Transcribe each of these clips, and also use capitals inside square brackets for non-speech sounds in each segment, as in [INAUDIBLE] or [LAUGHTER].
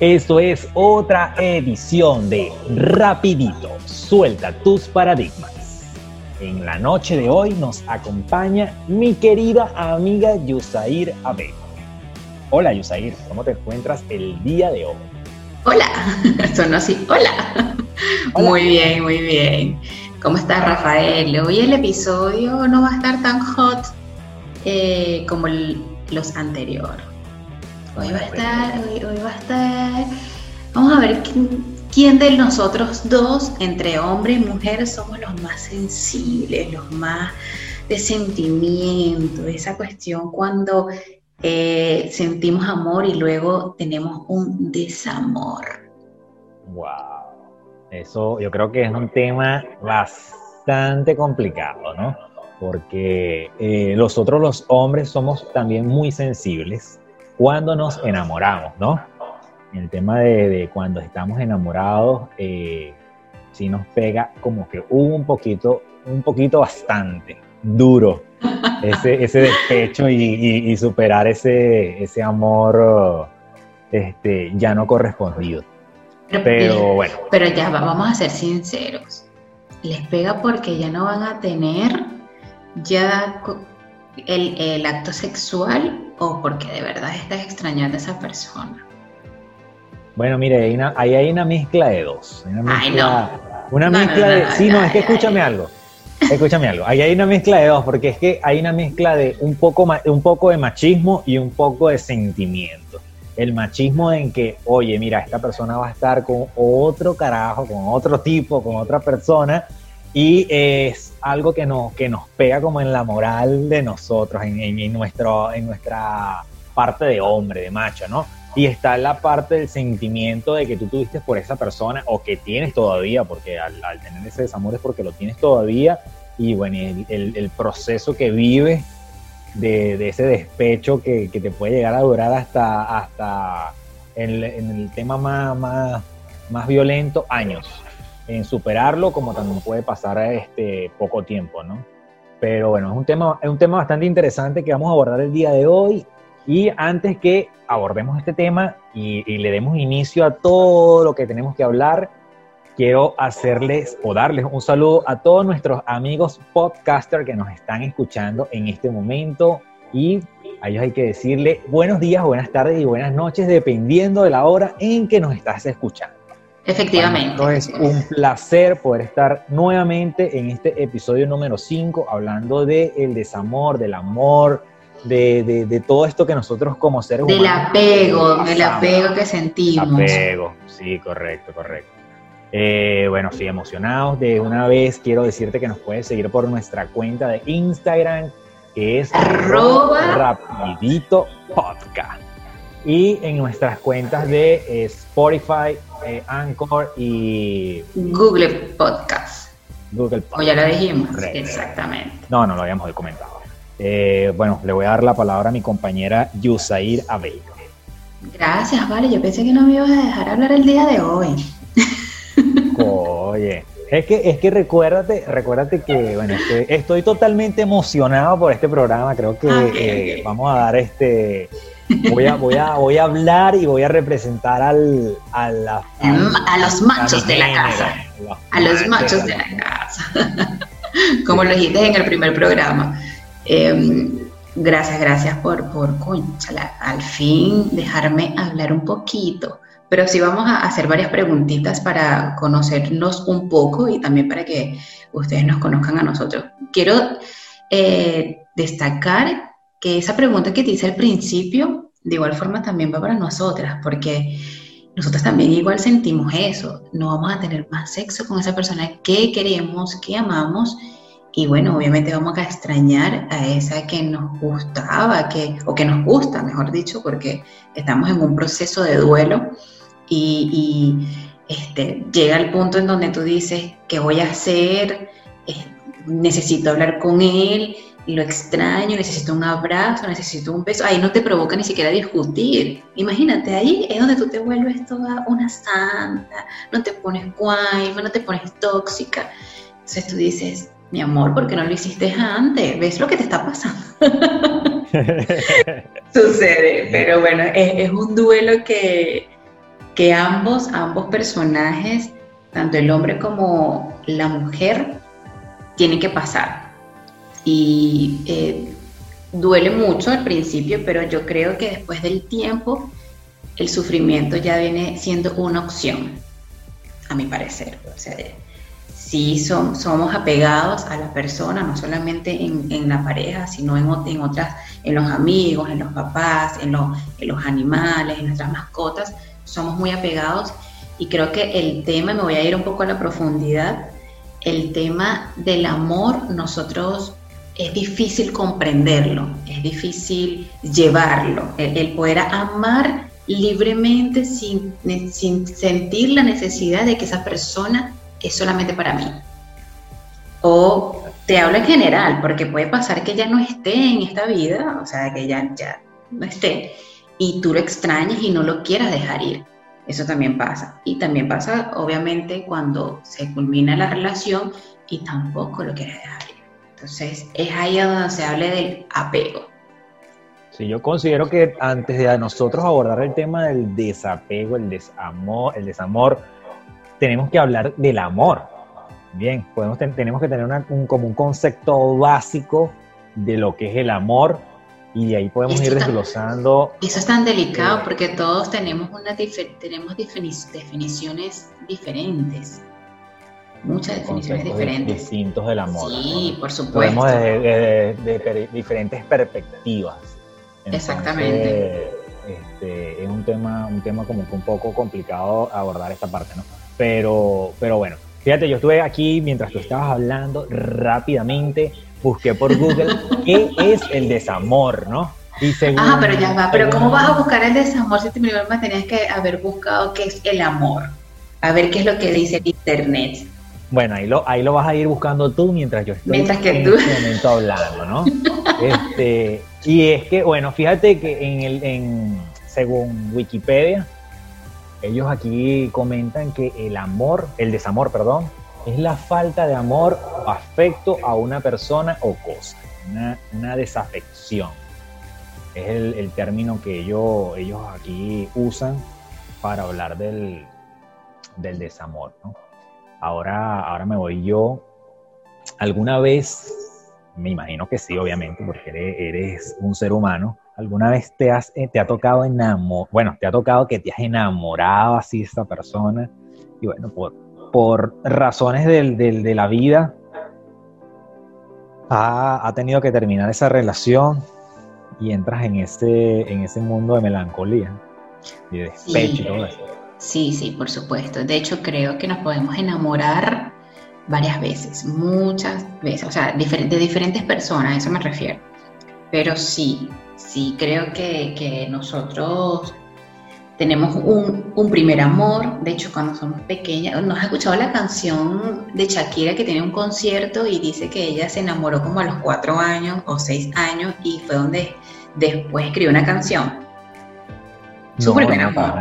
Esto es otra edición de Rapidito, suelta tus paradigmas. En la noche de hoy nos acompaña mi querida amiga Yusair Abel. Hola Yusair, ¿cómo te encuentras el día de hoy? Hola, [LAUGHS] sonó así, hola. Muy bien, muy bien. ¿Cómo estás Rafael? Hoy el episodio no va a estar tan hot eh, como los anteriores Hoy va a estar, hoy, va a estar. Vamos a ver quién, de nosotros dos, entre hombre y mujer, somos los más sensibles, los más de sentimiento, esa cuestión cuando eh, sentimos amor y luego tenemos un desamor. Wow. Eso yo creo que es un tema bastante complicado, ¿no? Porque eh, nosotros los hombres somos también muy sensibles cuando nos enamoramos, ¿no? El tema de, cuando estamos enamorados, eh, sí nos pega como que un poquito, un poquito bastante duro [LAUGHS] ese, ese despecho y, superar ese, ese amor este, ya no correspondido. Pero, bueno. Pero ya vamos a ser sinceros. Les pega porque ya no van a tener ya el, el acto sexual o porque de verdad estás extrañando a esa persona? Bueno, mire, ahí, hay, hay una mezcla de dos. Una Ay, no. Una mezcla de... Sí, no, es que escúchame algo. Escúchame algo. Ahí hay una mezcla de dos, porque es que hay una mezcla de un poco, un poco de machismo y un poco de sentimiento. El machismo en que, oye, mira, esta persona va a estar con otro carajo, con otro tipo, con otra persona, y es algo que nos, que nos pega como en la moral de nosotros, en, nuestro, en nuestra parte de hombre, de macho, ¿no? Y está la parte del sentimiento de que tú tuviste por esa persona o que tienes todavía, porque al, tener ese desamor es porque lo tienes todavía, y bueno, el, proceso que vives de, ese despecho que, te puede llegar a durar hasta, hasta en, el tema más, más, más violento, años en superarlo, como también puede pasar este poco tiempo, ¿no? Pero bueno, es un tema, es un tema bastante interesante que vamos a abordar el día de hoy. Y antes que abordemos este tema y, le demos inicio a todo lo que tenemos que hablar, quiero hacerles o darles un saludo a todos nuestros amigos podcaster que nos están escuchando en este momento. Y a ellos hay que decirle buenos días, buenas tardes y buenas noches, dependiendo de la hora en que nos estás escuchando. Efectivamente. es un placer poder estar nuevamente en este episodio número 5 hablando del el desamor, del amor, de, de, todo esto que nosotros como seres humanos... Del apego, del apego que sentimos. Apego, sí, correcto, correcto. Eh, bueno, sí, emocionados. De una vez quiero decirte que nos puedes seguir por nuestra cuenta de Instagram, que es arroba rapidito podcast. Y en nuestras cuentas de eh, Spotify, eh, Anchor y Google Podcast. Google Podcast. O ya lo dijimos, exactamente. No, no lo habíamos comentado. Eh, bueno, le voy a dar la palabra a mi compañera Yusair Abel. Gracias, vale. Yo pensé que no me ibas a dejar hablar el día de hoy. Oye, es que, es que recuérdate, recuérdate que, bueno, estoy totalmente emocionado por este programa. Creo que ah, eh, vamos a dar este Voy a, voy, a, voy a hablar y voy a representar al, a, a los machos de la casa. A los machos de la casa. [LAUGHS] Como lo dijiste en el primer programa. Em, gracias, gracias por, por al fin dejarme hablar un poquito. Pero sí vamos a hacer varias preguntitas para conocernos un poco y también para que ustedes nos conozcan a nosotros. Quiero eh, destacar que esa pregunta que te hice al principio, de igual forma también va para nosotras, porque nosotros también igual sentimos eso, no vamos a tener más sexo con esa persona que queremos, que amamos, y bueno, obviamente vamos a extrañar a esa que nos gustaba, que, o que nos gusta, mejor dicho, porque estamos en un proceso de duelo y, este, llega el punto en donde tú dices, ¿qué voy a hacer? necesito hablar con él, lo extraño, necesito un abrazo, necesito un beso, ahí no te provoca ni siquiera discutir. Imagínate, ahí es donde tú te vuelves toda una santa, no te pones guay, no te pones tóxica. Entonces tú dices, mi amor, ¿por qué no lo hiciste antes? ¿Ves lo que te está pasando? [LAUGHS] Sucede, pero bueno, es, un duelo que, que ambos, ambos personajes, tanto el hombre como la mujer, tienen que pasar. Y eh, duele mucho al principio, pero yo creo que después del tiempo el sufrimiento ya viene siendo una opción, a mi parecer. O sea, sí somos apegados a la persona, no solamente en, la pareja, sino en, en, otras, en los amigos, en los papás, en, en los animales, en nuestras mascotas, somos muy apegados. Y creo que el tema, me voy a ir un poco a la profundidad, el tema del amor, nosotros es difícil comprenderlo, es difícil llevarlo, el, poder amar libremente sin, sin sentir la necesidad de que esa persona es solamente para mí. O te hablo en general, porque puede pasar que ya no esté en esta vida, o sea, que ya, ya no esté, y tú lo extrañes y no lo quieras dejar ir. Eso también pasa. Y también pasa, obviamente, cuando se culmina la relación y tampoco lo quieres dejar ir. Entonces, es ahí donde se hable del apego. Sí, yo considero que antes de nosotros abordar el tema del desapego, el desamor, el desamor, tenemos que hablar del amor. Bien, podemos tenemos que tener un, como un concepto básico de lo que es el amor y de ahí podemos ir desglosando. Eso es tan delicado porque todos tenemos, una tenemos definiciones diferentes. Muchas definiciones diferentes. Distintos del amor. Sí, por supuesto. de, diferentes perspectivas. Exactamente. Este, es un tema, un tema como que un poco complicado abordar esta parte, ¿no? Pero, pero bueno, fíjate, yo estuve aquí mientras tú estabas hablando rápidamente busqué por Google [LAUGHS] qué es el desamor, ¿no? Y ah, pero ya va, pero ¿cómo vas a buscar el desamor si primero me tenías que haber buscado qué es el amor? A ver qué es lo que dice el internet. Bueno, ahí lo, ahí lo vas a ir buscando tú mientras yo estoy mientras que en tú. este momento hablando, ¿no? [LAUGHS] este, y es que, bueno, fíjate que en el, en, según Wikipedia, ellos aquí comentan que el amor, el desamor, perdón, es la falta de amor o afecto a una persona o cosa, una, desafección. Es el, término que ellos, ellos aquí usan para hablar del, del desamor. Ahora, ahora me voy yo. ¿Alguna vez, me imagino que sí, obviamente, porque eres, un ser humano, ¿alguna vez te, has, eh, te ha tocado enamorar, bueno, te ha tocado que te has enamorado así de esta persona? Y bueno, por, por razones de la vida, ha, tenido que terminar esa relación y entras en ese, en ese mundo de melancolía y de despecho y todo eso. Sí, sí, por supuesto. De hecho, creo que nos podemos enamorar varias veces, muchas veces, o sea, de diferentes personas, a eso me refiero. Pero sí, sí, creo que, que nosotros tenemos un, primer amor, de hecho cuando somos pequeñas, ¿nos has escuchado la canción de Shakira que tiene un concierto y dice que ella se enamoró como a los cuatro años o seis años y fue donde después escribió una canción? No, Su primer amor.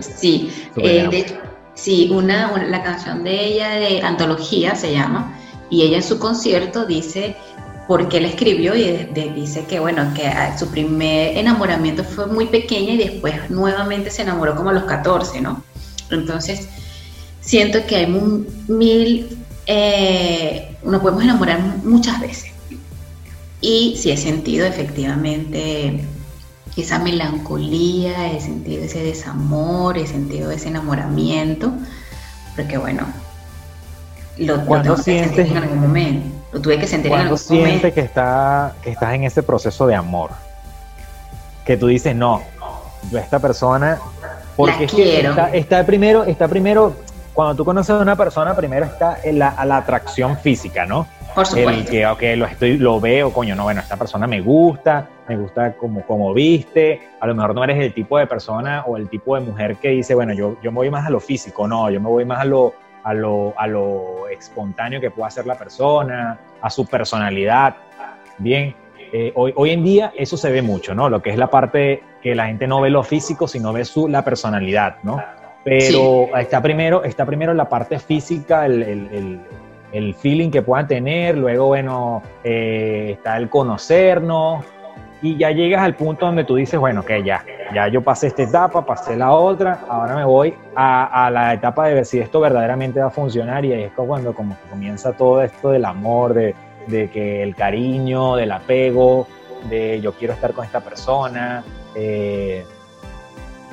sí, eh, sí una, la canción de ella de Antología se llama y ella en su concierto dice porque él escribió y dice que bueno, que su primer enamoramiento fue muy pequeña y después nuevamente se enamoró como a los 14, ¿no? Entonces, siento que hay mil, eh, nos podemos enamorar muchas veces. Y sí he sentido efectivamente esa melancolía, he sentido ese desamor, he sentido ese enamoramiento, porque bueno, lo, lo sientes en algún momento tuve que sentir Cuando sientes que, está, que estás en ese proceso de amor, que tú dices, no, yo esta persona, porque está, primero, está primero, cuando tú conoces a una persona, primero está en la, la atracción física, ¿no? Por supuesto. El que, ok, lo, estoy, lo veo, coño, no, bueno, esta persona me gusta, me gusta como, como viste, a lo mejor no eres el tipo de persona o el tipo de mujer que dice, bueno, yo, yo me voy más a lo físico, no, yo me voy más a lo, a lo, a lo espontáneo que pueda ser la persona, a su personalidad. Bien, eh, hoy, hoy en día eso se ve mucho, ¿no? Lo que es la parte que la gente no ve lo físico, sino ve su, la personalidad, ¿no? Pero está, primero, está primero la parte física, el, el, el, feeling que puedan tener, luego, bueno, eh, está el conocernos, y ya llegas al punto donde tú dices, bueno, que ya, ya yo pasé esta etapa, pasé la otra, ahora me voy a, la etapa de ver si esto verdaderamente va a funcionar y ahí es cuando como que comienza todo esto del amor, de, que el cariño, del apego, de yo quiero estar con esta persona, eh,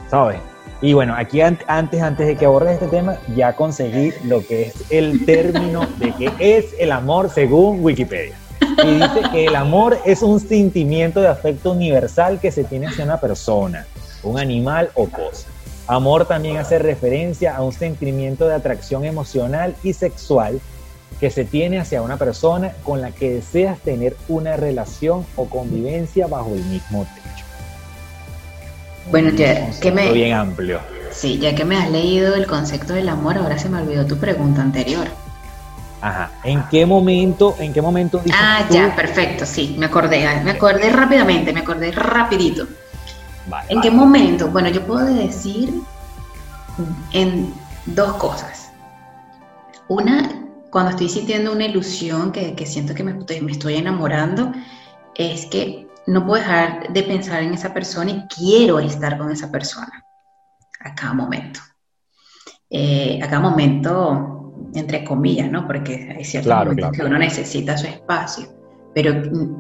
¿sabes? Y bueno, aquí antes, antes de que abordes este tema, ya conseguí lo que es el término de qué es el amor según Wikipedia. Y dice que el amor es un sentimiento de afecto universal que se tiene hacia una persona, un animal o cosa. Amor también hace referencia a un sentimiento de atracción emocional y sexual que se tiene hacia una persona con la que deseas tener una relación o convivencia bajo el mismo techo. Bueno, ya que me... Bien amplio. Sí, ya que me has leído el concepto del amor, ahora se me olvidó tu pregunta anterior. Ajá. ¿En qué momento, en qué momento Ah, ya, perfecto, sí, me acordé, ah, me acordé rápidamente, me acordé rapidito. ¿En qué momento? Bueno, yo puedo decir en dos cosas. Una, cuando estoy sintiendo una ilusión que, siento que me estoy, me estoy enamorando, es que no puedo dejar de pensar en esa persona y quiero estar con esa persona a cada momento. Eh, a cada momento entre comillas, ¿no? Porque hay ciertos momentos que uno necesita su espacio, pero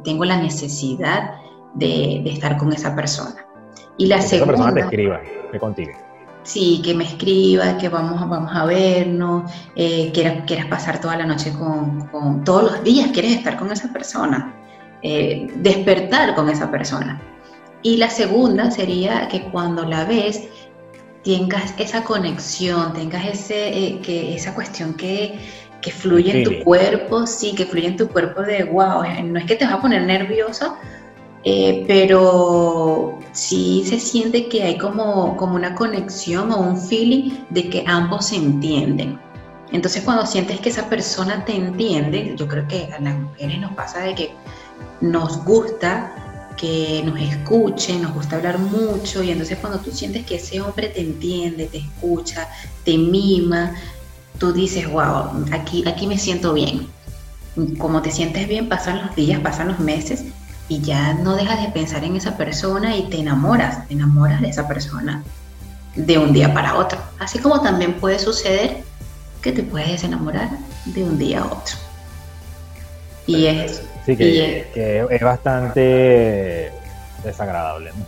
tengo la necesidad de, estar con esa persona. Y la segunda... Esa persona te escriba, que contigo. Sí, que me escriba, que vamos, vamos a vernos, eh, quieras, quieras, pasar toda la noche con, con, todos los días, quieres estar con esa persona, eh, despertar con esa persona. Y la segunda sería que cuando la ves, tengas esa conexión, tengas ese, eh, que, esa cuestión que, que fluye en tu cuerpo, sí, que fluye en tu cuerpo de wow, eh, no es que te va a poner nerviosa, eh, pero sí se siente que hay como, como una conexión o un feeling de que ambos se entienden. Entonces cuando sientes que esa persona te entiende, yo creo que a las mujeres nos pasa de que nos gusta que nos escuche, nos gusta hablar mucho y entonces cuando tú sientes que ese hombre te entiende, te escucha, te mima, tú dices, wow, aquí, aquí me siento bien. Como te sientes bien, pasan los días, pasan los meses y ya no dejas de pensar en esa persona y te enamoras, te enamoras de esa persona de un día para otro. Así como también puede suceder que te puedes enamorar de un día a otro. Y es Sí, que, es bastante desagradable. [LAUGHS]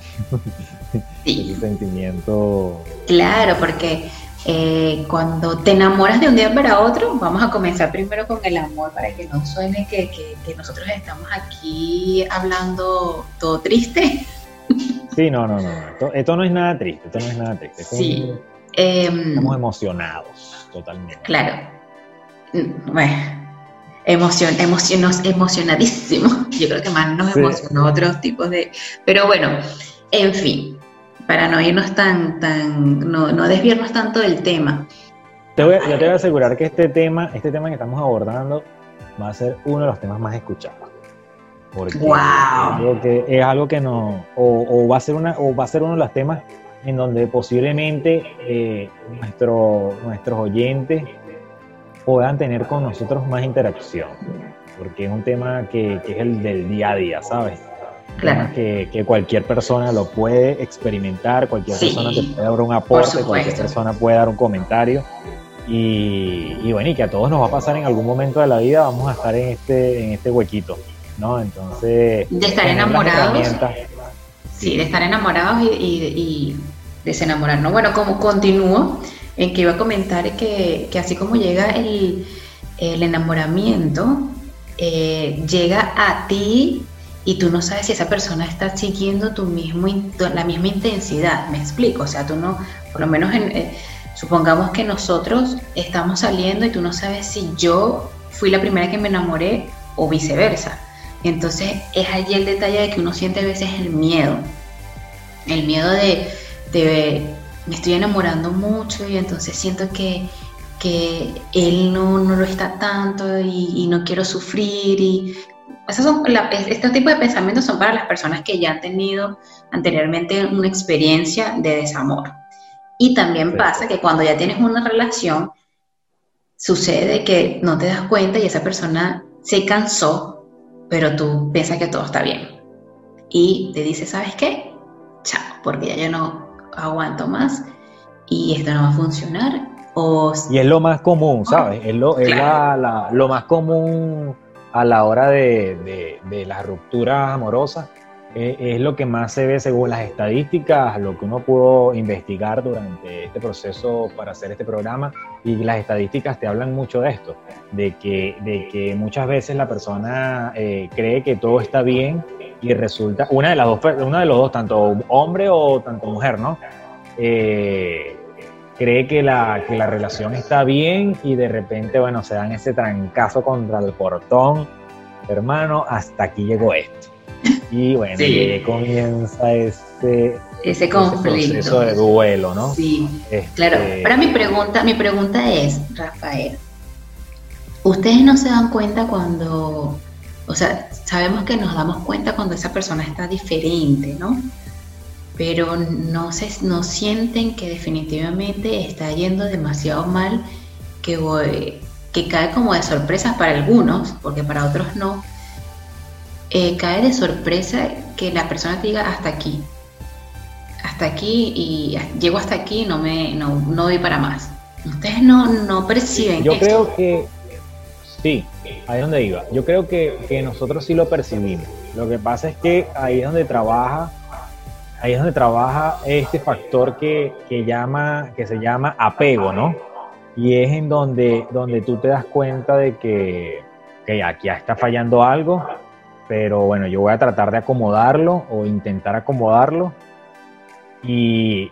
Sí. Ese sentimiento. Claro, porque eh, cuando te enamoras de un día para otro, vamos a comenzar primero con el amor para que no suene que, nosotros estamos aquí hablando todo triste. Sí, no, no, no. Esto, no es nada triste, esto no es nada triste. sí. Em, estamos emocionados, totalmente. Claro. Bueno, emocion, emocionadísimo. [LAUGHS] Yo creo que más nos emocionó otros tipos de... Pero bueno, en fin, para no irnos tan, tan, no, no desviarnos tanto del tema. Te voy, yo te voy a asegurar que este tema, este tema que estamos abordando va a ser uno de los temas más escuchados. Porque wow. es, algo que, es algo que no, o, va a ser una, o va a ser uno de los temas en donde posiblemente eh, nuestro, nuestros oyentes puedan tener con nosotros más interacción, porque es un tema que, es el del día a día, ¿sabes? Claro. Que, que, cualquier persona lo puede experimentar, cualquier persona te puede dar un aporte, cualquier persona puede dar un comentario. Y, bueno, y que a todos nos va a pasar en algún momento de la vida, vamos a estar en este, en este huequito, ¿no? Entonces... De estar enamorados. Sí, de estar enamorados y, y, y desenamorarnos. Bueno, como continúo, en que iba a comentar que, así como llega el, enamoramiento, eh, llega a ti y tú no sabes si esa persona está siguiendo tu mismo, la misma intensidad, me explico, o sea, tú no, por lo menos eh, supongamos que nosotros estamos saliendo y tú no sabes si yo fui la primera que me enamoré o viceversa. Entonces es allí el detalle de que uno siente a veces el miedo, el miedo de, de me estoy enamorando mucho y entonces siento que, él no, lo está tanto y, no quiero sufrir. Y esos son este tipo de pensamientos son para las personas que ya han tenido anteriormente una experiencia de desamor. Y también pasa que cuando ya tienes una relación, sucede que no te das cuenta y esa persona se cansó, pero tú piensas que todo está bien. y te dice, ¿sabes qué? Chao, porque ya yo no aguanto más y esto no va a funcionar. O... Y es lo más común, ¿sabes? Es lo, lo más común a la hora de, de las rupturas amorosas eh, es lo que más se ve según las estadísticas, lo que uno pudo investigar durante este proceso para hacer este programa y las estadísticas te hablan mucho de esto, de que, de que muchas veces la persona eh, cree que todo está bien y resulta, una de las dos, una de los dos, tanto hombre o tanto mujer, ¿no? Eh, cree que la, que la relación está bien y de repente, bueno, se dan ese trancazo contra el portón, hermano, hasta aquí llegó esto y bueno, comienza ese, ese conflicto. proceso de duelo, ¿no? Sí, este, claro. Ahora mi pregunta, mi pregunta es, Rafael, ¿ustedes no se dan cuenta cuando, o sea, sabemos que nos damos cuenta cuando esa persona está diferente, ¿no? Pero no, se, no sienten que definitivamente está yendo demasiado mal, que, que cae como de sorpresas para algunos, porque para otros no eh, cae de sorpresa que la persona te diga hasta aquí. Hasta aquí y llego hasta aquí y no, me, no, no doy para más. Ustedes no, no perciben. Yo creo que sí, ahí es donde iba. Yo creo que, nosotros sí lo percibimos. Lo que pasa es que ahí es donde trabaja, ahí es donde trabaja este factor que, llama, que se llama apego, ¿no? Y es en donde, donde tú te das cuenta de que, que aquí está fallando algo pero bueno, yo voy a tratar de acomodarlo o intentar acomodarlo. Y,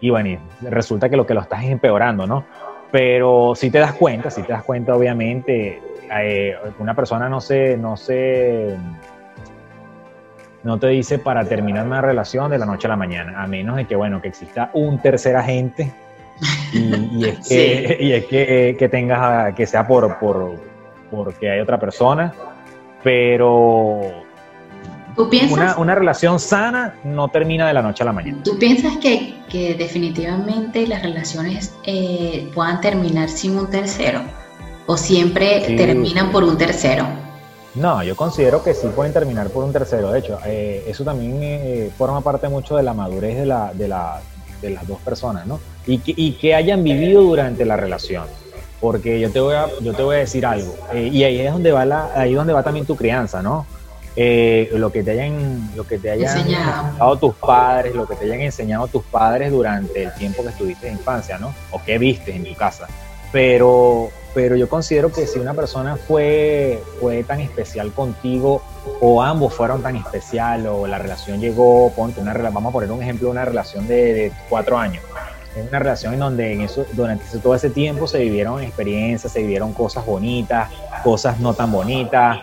y, bueno, resulta que lo que lo estás es empeorando, ¿no? Pero si te das cuenta, si te das cuenta, obviamente, eh, una persona no se, no se, no te dice para terminar una relación de la noche a la mañana, a menos de que, bueno, que exista un tercer agente y, es que, [LAUGHS] y es que, que tengas, que sea por, por, porque hay otra persona pero Una, relación sana no termina de la noche a la mañana. ¿Tú piensas que, definitivamente las relaciones eh, puedan terminar sin un tercero? ¿O siempre terminan por un tercero? No, yo considero que sí pueden terminar por un tercero. De hecho, eh, eso también eh, forma parte mucho de la madurez de, la, de, la, de las dos personas, ¿no? Y que, y que hayan vivido durante la relación porque yo te voy a, yo te voy a decir algo, eh, y ahí es donde va la, ahí donde va también tu crianza, ¿no? Eh, lo que te hayan, lo que te hayan enseñado tus padres, lo que te hayan enseñado tus padres durante el tiempo que estuviste en infancia, ¿no? O que viste en tu casa. Pero, pero yo considero que si una persona fue, fue tan especial contigo, o ambos fueron tan especial, o la relación llegó, ponte una vamos a poner un ejemplo, una relación de, cuatro años es una relación en donde en eso, durante todo ese tiempo se vivieron experiencias, se vivieron cosas bonitas, cosas no tan bonitas,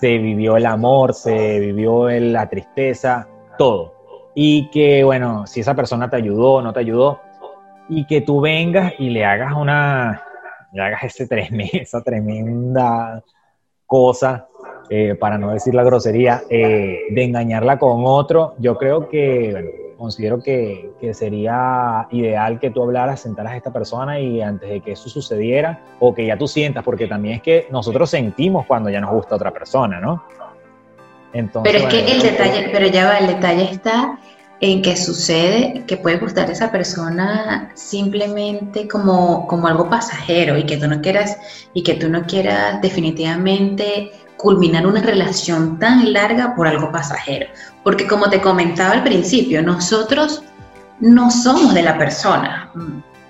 se vivió el amor, se vivió la tristeza, todo. Y que, bueno, si esa persona te ayudó, no te ayudó, y que tú vengas y le hagas una, hagas ese [LAUGHS] esa tremenda cosa, eh, para no decir la grosería, eh, de engañarla con otro, yo creo que, bueno, considero que, sería ideal que tú hablaras, sentaras a esta persona y antes de que eso sucediera, o que ya tú sientas, porque también es que nosotros sentimos cuando ya nos gusta otra persona, ¿no? Entonces, pero es que el detalle, pero ya va, el detalle está en que sucede que puede gustar esa persona simplemente como, como algo pasajero y que tú no quieras y que tú no quieras definitivamente culminar una relación tan larga por algo pasajero. Porque como te comentaba al principio, nosotros no somos de la persona,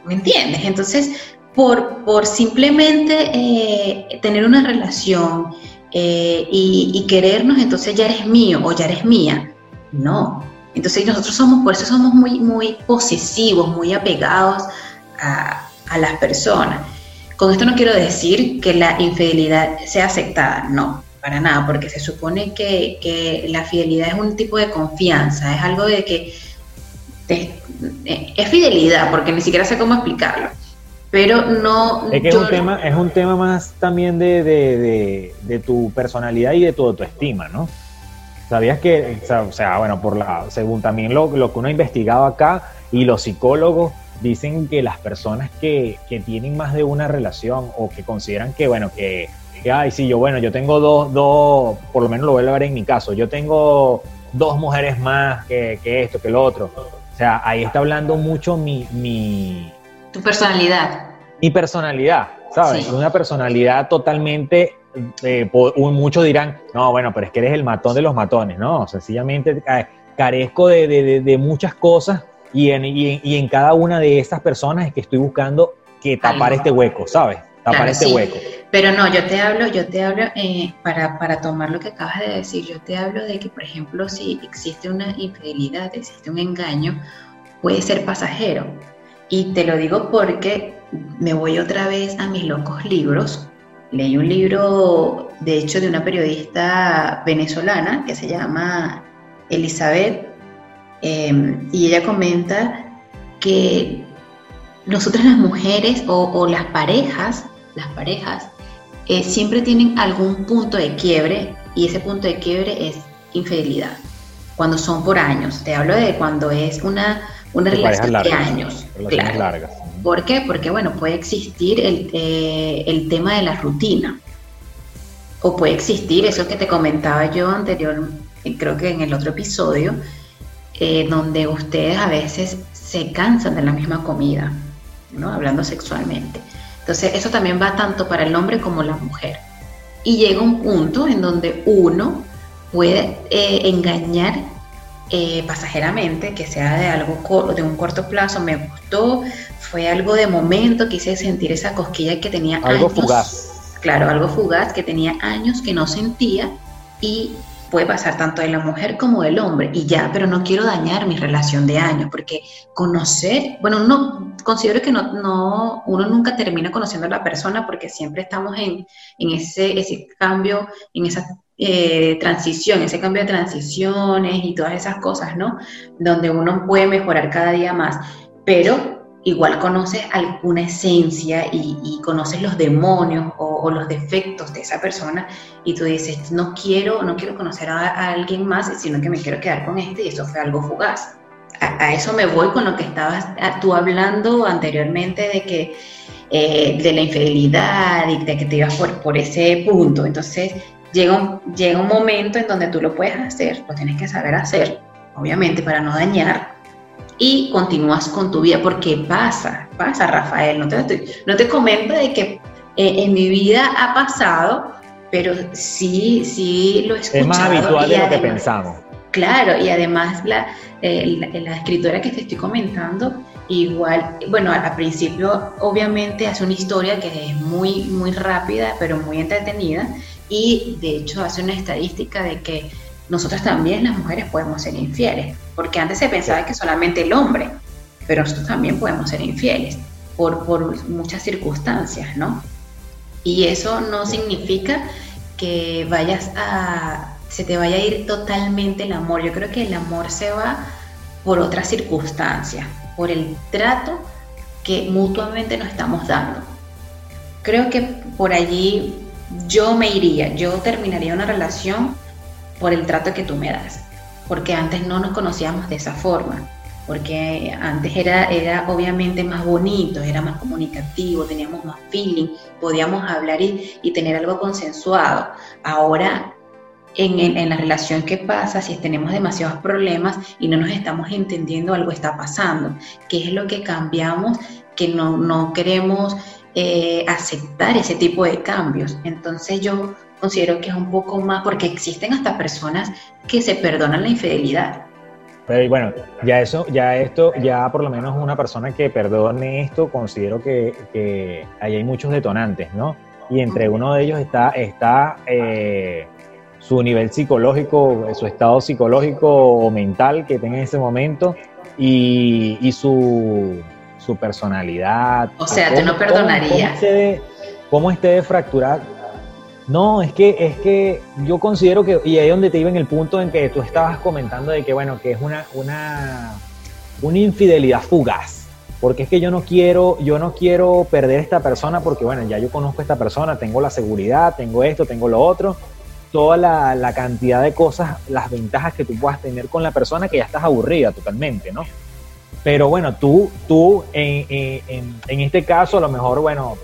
¿me entiendes? Entonces, por, por simplemente eh, tener una relación eh, y, querernos, entonces ya eres mío o ya eres mía. No. Entonces nosotros somos, por eso somos muy, muy posesivos, muy apegados a, a las personas. Con esto no quiero decir que la infidelidad sea aceptada, no, para nada, porque se supone que, la fidelidad es un tipo de confianza, es algo de que es fidelidad, porque ni siquiera sé cómo explicarlo. Pero no. Es que es un, tema, es un tema más también de, de, tu personalidad y de tu autoestima, ¿no? ¿Sabías que, o sea, bueno, por la, según también lo, lo que uno ha investigado acá y los psicólogos, dicen que las personas que, tienen más de una relación o que consideran que, bueno, que, ay, sí, yo, bueno, yo tengo dos, dos, por lo menos lo voy a ver en mi caso, yo tengo dos mujeres más que, esto, que lo otro. O sea, ahí está hablando mucho mi... mi tu personalidad. Mi personalidad, ¿sabes? Una personalidad totalmente eh, muchos dirán, no, bueno, pero es que eres el matón de los matones, ¿no? Sencillamente eh, carezco de, muchas cosas y en, y, en, cada una de estas personas es que estoy buscando que tapar este hueco, ¿sabes? Tapar este hueco. Pero no, yo te hablo, yo te hablo, eh, para, para tomar lo que acabas de decir, yo te hablo de que, por ejemplo, si existe una infidelidad, existe un engaño, puede ser pasajero. Y te lo digo porque me voy otra vez a mis locos libros, leí un libro, de hecho, de una periodista venezolana que se llama Elizabeth, em, y ella comenta que nosotras las mujeres o, las parejas, las parejas, eh, siempre tienen algún punto de quiebre y ese punto de quiebre es infidelidad. Cuando son por años, te hablo de cuando es una, una relación de años. Claro. Largas. ¿Por qué? Porque, bueno, puede existir el, eh, el tema de la rutina. O puede existir eso que te comentaba yo anterior, creo que en el otro episodio, eh, donde ustedes a veces se cansan de la misma comida, ¿no? Hablando sexualmente. Entonces, eso también va tanto para el hombre como la mujer. Y llega un punto en donde uno puede eh, engañar eh, pasajeramente, que sea de algo de un corto plazo, me gustó, fue algo de momento, quise sentir esa cosquilla que tenía algo fugaz. Claro, algo fugaz que tenía años que no sentía y puede pasar tanto de la mujer como del hombre y ya, pero no quiero dañar mi relación de años porque conocer, bueno, no considero que no, no uno nunca termina conociendo a la persona porque siempre estamos en, en ese, ese cambio, en esa eh, transición, ese cambio de transiciones y todas esas cosas, ¿no? Donde uno puede mejorar cada día más, pero igual conoces alguna esencia y, conoces los demonios o, los defectos de esa persona y tú dices, no quiero, no quiero conocer a, alguien más, sino que me quiero quedar con este y eso fue algo fugaz. A, eso me voy con lo que estabas tú hablando anteriormente de que eh, de la infidelidad y de que te ibas por ese punto. Entonces, llega un, llega un momento en donde tú lo puedes hacer, lo tienes que saber hacer, obviamente para no dañar, y continúas con tu vida, porque pasa, pasa Rafael, no te, no te comento de que eh, en mi vida ha pasado, pero sí, sí lo he escuchado. Es más habitual de lo que pensamos. Claro, y además la, eh, la, escritora que te estoy comentando, igual, bueno, al principio obviamente hace una historia que es muy, muy rápida, pero muy entretenida, y de hecho hace una estadística de que nosotros también las mujeres podemos ser infieles, porque antes se pensaba que solamente el hombre, pero nosotros también podemos ser infieles por, por muchas circunstancias, ¿no? Y eso no significa que vayas a, se te vaya a ir totalmente el amor. Yo creo que el amor se va por otras circunstancias, por el trato que mutuamente nos estamos dando. Creo que por allí yo me iría, yo terminaría una relación por el trato que tú me das, porque antes no nos conocíamos de esa forma, porque antes era, era obviamente más bonito, era más comunicativo, teníamos más feeling, podíamos hablar y, tener algo consensuado. Ahora, en, en, la relación que pasa, si tenemos demasiados problemas y no nos estamos entendiendo, algo está pasando. ¿Qué es lo que cambiamos? Que no, no queremos eh, aceptar ese tipo de cambios. Entonces yo considero que es un poco más, porque existen hasta personas que se perdonan la infidelidad. Pero bueno, ya eso, ya esto, ya por lo menos una persona que perdone esto, considero que, ahí hay muchos detonantes, ¿no? Y entre uno de ellos está, está eh, su nivel psicológico, su estado psicológico o mental que tenga en ese momento y, y su su personalidad. O sea, tú no perdonarías. Cómo, esté de fracturar. No, es que, es que yo considero que, y ahí es donde te iba en el punto en que tú estabas comentando de que, bueno, que es una, una, una infidelidad fugaz. Porque es que yo no quiero, yo no quiero perder esta persona porque, bueno, ya yo conozco a esta persona, tengo la seguridad, tengo esto, tengo lo otro, toda la, la cantidad de cosas, las ventajas que tú puedas tener con la persona que ya estás aburrida totalmente, ¿no? Pero bueno, tú, tú en, en, este caso, a lo mejor, bueno,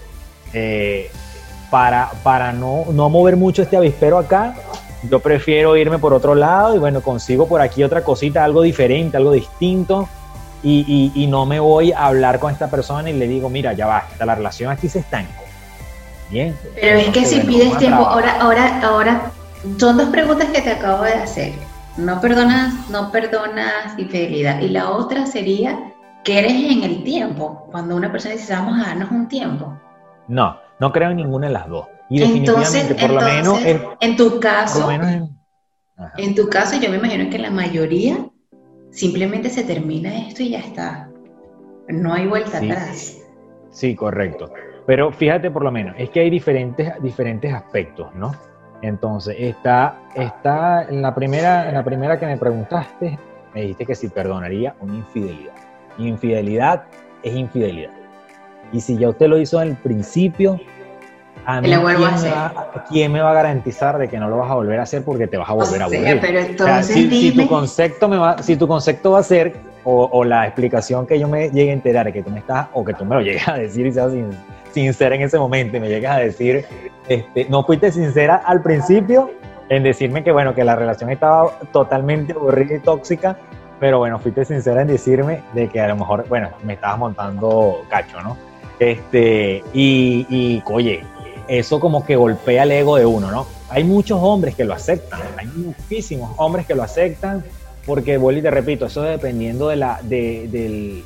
eh, para, para no, no mover mucho este avispero acá, yo prefiero irme por otro lado y bueno, consigo por aquí otra cosita, algo diferente, algo distinto. Y, y, no me voy a hablar con esta persona y le digo, mira, ya basta, la relación aquí se estancó. Bien. Pero es que si pides tiempo, ahora, ahora, ahora, son dos preguntas que te acabo de hacer. No perdonas, no perdonas infidelidad. Y la otra sería, ¿qué eres en el tiempo? Cuando una persona dice, vamos a darnos un tiempo. No, no creo en ninguna de las dos. Y definitivamente, por lo menos. en tu caso, en, tu caso, yo me imagino que la mayoría simplemente se termina esto y ya está. No hay vuelta atrás. Sí, correcto. Pero fíjate por lo menos, es que hay diferentes, diferentes aspectos, ¿no? Entonces, está, está en, la primera, en la primera que me preguntaste, me dijiste que si perdonaría una infidelidad. Infidelidad es infidelidad. Y si ya usted lo hizo al principio, a ¿quién, Me va, a garantizar de que no lo vas a volver a hacer porque te vas a volver a volver? si, tu concepto me va, si tu concepto va a ser, o, la explicación que yo me llegue a enterar que tú me estás, o que tú me lo [LAUGHS] llegues a decir y seas sincera en ese momento y me llegas a decir, este, no fuiste sincera al principio en decirme que bueno, que la relación estaba totalmente aburrida y tóxica, pero bueno, fuiste sincera en decirme de que a lo mejor, bueno, me estabas montando cacho, ¿no? Este, y, y oye, eso como que golpea el ego de uno, ¿no? Hay muchos hombres que lo aceptan, hay muchísimos hombres que lo aceptan, porque vuelvo y te repito, eso es dependiendo de, la, de,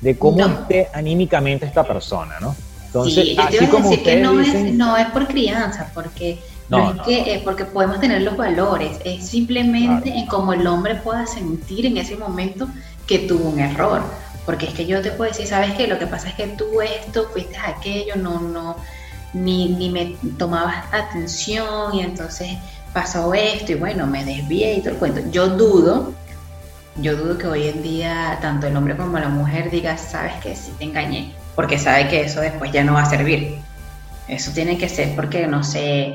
de cómo esté anímicamente esta persona, ¿no? Entonces, sí, así como decir que no, es, no es por crianza, porque no, es que eh, porque podemos tener los valores, es simplemente en cómo el hombre pueda sentir en ese momento que tuvo un error. Porque es que yo te puedo decir, ¿sabes qué? Lo que pasa es que tú esto, fuiste aquello, no, no, ni, ni me tomabas atención y entonces pasó esto y bueno, me desvié y todo el cuento. Yo dudo, yo dudo que hoy en día tanto el hombre como la mujer diga, sabes que sí te engañé, porque sabe que eso después ya no va a servir. Eso tiene que ser porque, no sé,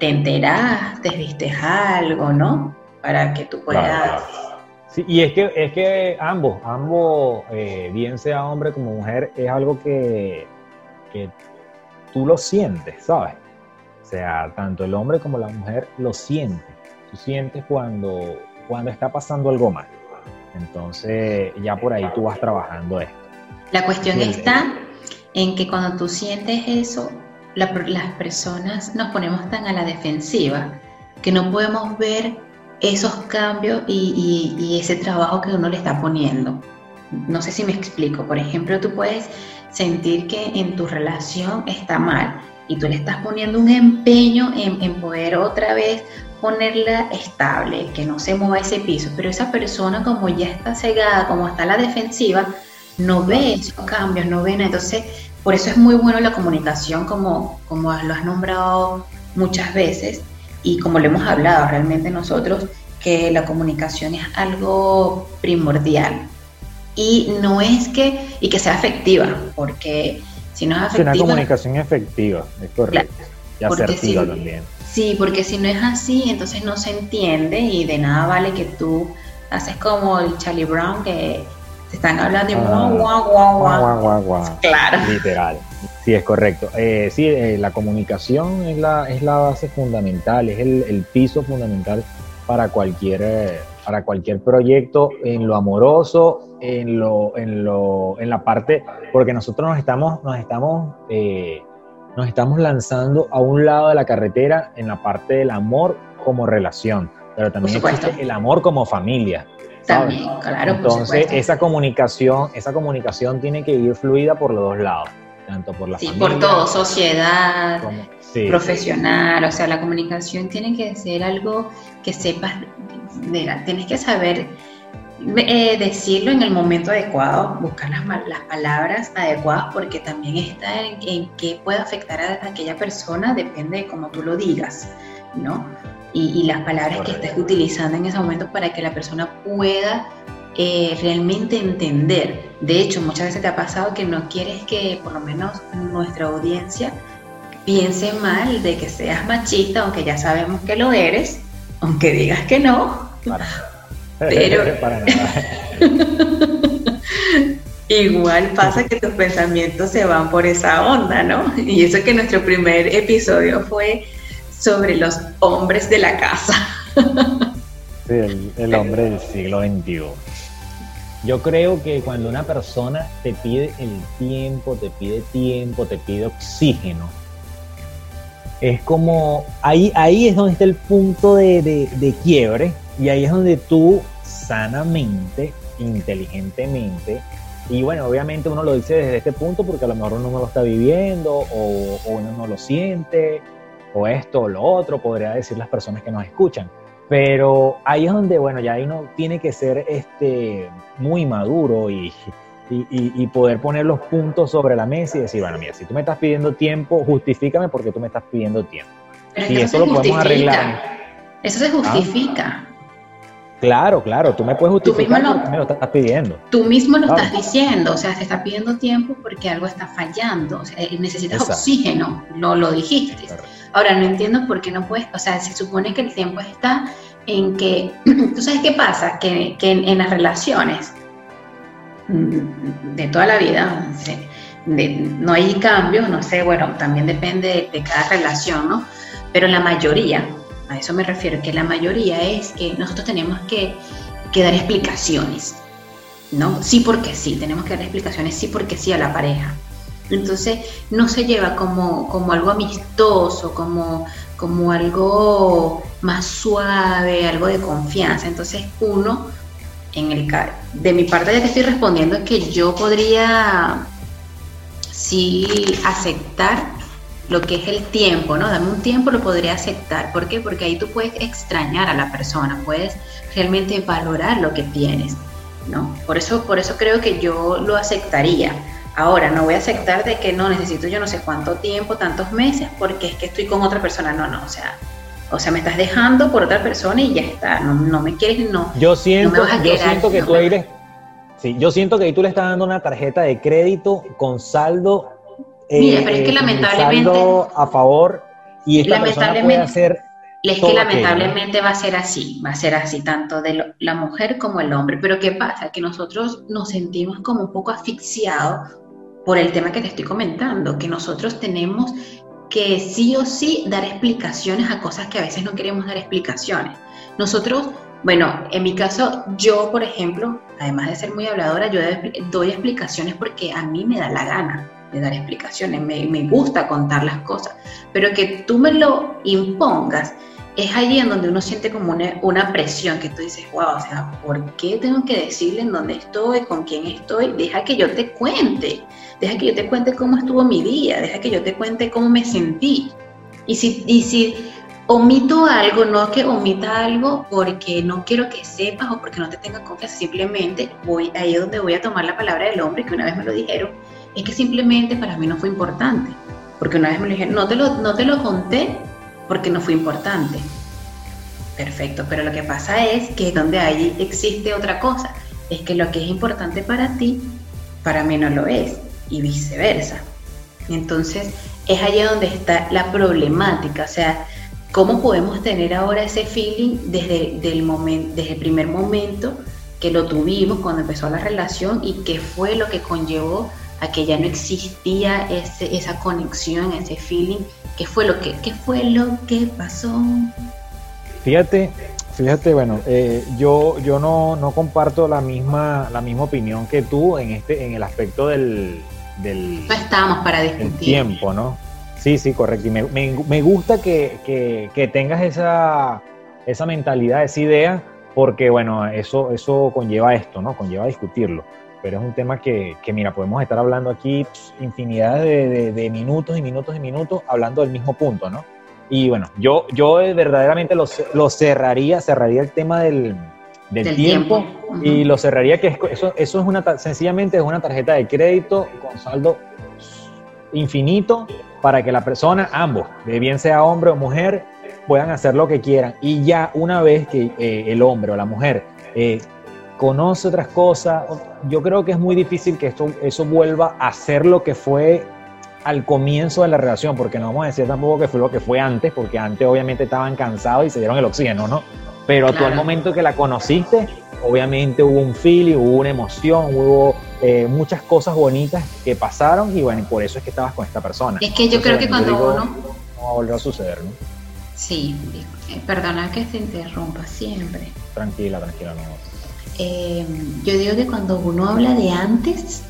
te enteraste, viste algo, ¿no? Para que tú puedas... Y es que, es que ambos, ambos, eh, bien sea hombre como mujer, es algo que, que tú lo sientes, ¿sabes? O sea, tanto el hombre como la mujer lo siente. Tú sientes cuando, cuando está pasando algo mal. Entonces, ya por ahí tú vas trabajando esto. La cuestión está en que cuando tú sientes eso, las personas nos ponemos tan a la defensiva que no podemos ver esos cambios y, y, ese trabajo que uno le está poniendo. No sé si me explico. Por ejemplo, tú puedes sentir que en tu relación está mal y tú le estás poniendo un empeño en, poder otra vez ponerla estable, que no se mueva ese piso, pero esa persona como ya está cegada, como está a la defensiva, no ve esos cambios, no ve nada. Entonces, por eso es muy bueno la comunicación, como, como lo has nombrado muchas veces y como lo hemos hablado realmente nosotros, que la comunicación es algo primordial y no es que, y que sea efectiva, porque si no es efectiva... Una comunicación efectiva, es correcto. y asertiva también. Sí, porque si no es así, entonces no se entiende y de nada vale que tú haces como el Charlie Brown que te están hablando y guau, guau, guau, guau, guau, Claro. Literal. Sí, es correcto. Eh, sí, eh, la comunicación es la, es la base fundamental, es el, el piso fundamental para cualquier... Eh, para cualquier proyecto en lo amoroso, en lo, en lo, en la parte, porque nosotros nos estamos, nos estamos, eh, nos estamos lanzando a un lado de la carretera en la parte del amor como relación, pero también existe el amor como familia. También, claro. Entonces esa comunicación, esa comunicación tiene que ir fluida por los dos lados, tanto por la sí, por todo, sociedad, profesional, o sea, la comunicación tiene que ser algo que sepas, tienes que saber eh, decirlo en el momento adecuado, buscar las, las palabras adecuadas, porque también está en, en qué puede afectar a, aquella persona, depende de cómo tú lo digas, ¿no? Y, las palabras que estés utilizando en ese momento para que la persona pueda eh, realmente entender. De hecho, muchas veces te ha pasado que no quieres que por lo menos nuestra audiencia piense mal de que seas machista, aunque ya sabemos que lo eres, aunque digas que no. [LAUGHS] Pero [LAUGHS] [LAUGHS] igual pasa que tus pensamientos se van por esa onda, ¿no? Y eso que nuestro primer episodio fue sobre los hombres de la casa. sí, el, hombre del siglo XXI. Yo creo que cuando una persona te pide el tiempo, te pide tiempo, te pide oxígeno, es como, ahí, ahí es donde está el punto de, de quiebre y ahí es donde tú sanamente, inteligentemente, y bueno, obviamente uno lo dice desde este punto porque a lo mejor uno no lo está viviendo o, uno no lo siente o esto o lo otro, podría decir las personas que nos escuchan. Pero ahí es donde, bueno, ya uno tiene que ser este, muy maduro y, y, poder poner los puntos sobre la mesa y decir, bueno, mira, si tú me estás pidiendo tiempo, justifícame porque tú me estás pidiendo tiempo. y eso, lo podemos arreglar. Eso se justifica. Claro, claro, tú me puedes justificar tú me lo estás pidiendo. Tú mismo lo estás diciendo, o sea, te está pidiendo tiempo porque algo está fallando, o sea, eh, necesitas oxígeno, no lo dijiste. Ahora, no entiendo por qué no puedes, o sea, se supone que el tiempo está en que, [CLEARS THROAT] ¿tú sabes qué pasa? Que, en, las relaciones de toda la vida, no hay cambios, no sé, bueno, también depende de cada relación, ¿no? Pero la mayoría, a eso me refiero, que la mayoría es que nosotros tenemos que, dar explicaciones, ¿no? Sí porque sí, tenemos que dar explicaciones sí porque sí a la pareja. Entonces no se lleva como, como algo amistoso, como, como algo más suave, algo de confianza. Entonces uno, en el de mi parte ya que estoy respondiendo, es que yo podría sí aceptar lo que es el tiempo, ¿no? Dame un tiempo, lo podría aceptar. ¿Por qué? Porque ahí tú puedes extrañar a la persona, puedes realmente valorar lo que tienes, ¿no? Por eso, por eso creo que yo lo aceptaría. Ahora, no voy a aceptar de que no necesito yo no sé cuánto tiempo, tantos meses, porque es que estoy con otra persona. No, no, o sea, o sea, me estás dejando por otra persona y ya está. No, no me quieres, no. Yo siento, yo siento que tú eres, sí, yo siento que ahí tú le estás dando una tarjeta de crédito con saldo Mira, pero es que eh, lamentablemente. a favor y esta persona puede hacer. Es que lamentablemente va a ser así, va a ser así tanto de la mujer como el hombre. Pero ¿qué pasa? Que nosotros nos sentimos como un poco asfixiados por el tema que te estoy comentando, que nosotros tenemos que sí o sí dar explicaciones a cosas que a veces no queremos dar explicaciones. Nosotros, bueno, en mi caso, yo, por ejemplo, además de ser muy habladora, yo doy explicaciones porque a mí me da la gana de dar explicaciones, me, me, gusta contar las cosas, pero que tú me lo impongas, es allí en donde uno siente como una, una, presión, que tú dices, wow, o sea, ¿por qué tengo que decirle en dónde estoy, con quién estoy? Deja que yo te cuente, deja que yo te cuente cómo estuvo mi día, deja que yo te cuente cómo me sentí. Y si, y si omito algo, no que omita algo porque no quiero que sepas o porque no te tenga confianza, simplemente voy ahí es donde voy a tomar la palabra del hombre, que una vez me lo dijeron, es que simplemente para mí no fue importante. Porque una vez me lo dije, no te lo, no te lo conté porque no fue importante. Perfecto, pero lo que pasa es que donde ahí existe otra cosa, es que lo que es importante para ti, para mí no lo es, y viceversa. Entonces, es allí donde está la problemática, o sea, ¿cómo podemos tener ahora ese feeling desde, del momento, desde el primer momento que lo tuvimos cuando empezó la relación y qué fue lo que conllevó que ya no existía ese, esa conexión, ese feeling. ¿Qué fue lo que, qué fue lo que pasó? Fíjate, fíjate, bueno, eh, yo, yo no, no, comparto la misma, la misma opinión que tú en este, en el aspecto del, del no estamos para discutir. tiempo, ¿no? Sí, sí, correcto. Y me, me, gusta que, que, que, tengas esa, esa mentalidad, esa idea, porque bueno, eso, eso conlleva esto, ¿no? Conlleva discutirlo pero es un tema que, que mira, podemos estar hablando aquí infinidad de, de, minutos y minutos y minutos hablando del mismo punto, ¿no? Y bueno, yo, yo verdaderamente lo, lo cerraría, cerraría el tema del, del, tiempo, y lo cerraría que eso, eso es una, sencillamente es una tarjeta de crédito con saldo infinito para que la persona, ambos, de bien sea hombre o mujer, puedan hacer lo que quieran. Y ya una vez que eh, el hombre o la mujer eh, conoce otras cosas. Yo creo que es muy difícil que esto, eso vuelva a ser lo que fue al comienzo de la relación, porque no vamos a decir tampoco que fue lo que fue antes, porque antes obviamente estaban cansados y se dieron el oxígeno, ¿no? Pero tú al momento que la conociste, obviamente hubo un feeling, hubo una emoción, hubo eh, muchas cosas bonitas que pasaron y bueno, por eso es que estabas con esta persona. Es que yo creo que cuando uno... No va a volver a suceder, ¿no? Sí, eh, perdona que te interrumpa siempre. Tranquila, tranquila, no. Eh, yo digo que cuando uno habla de antes,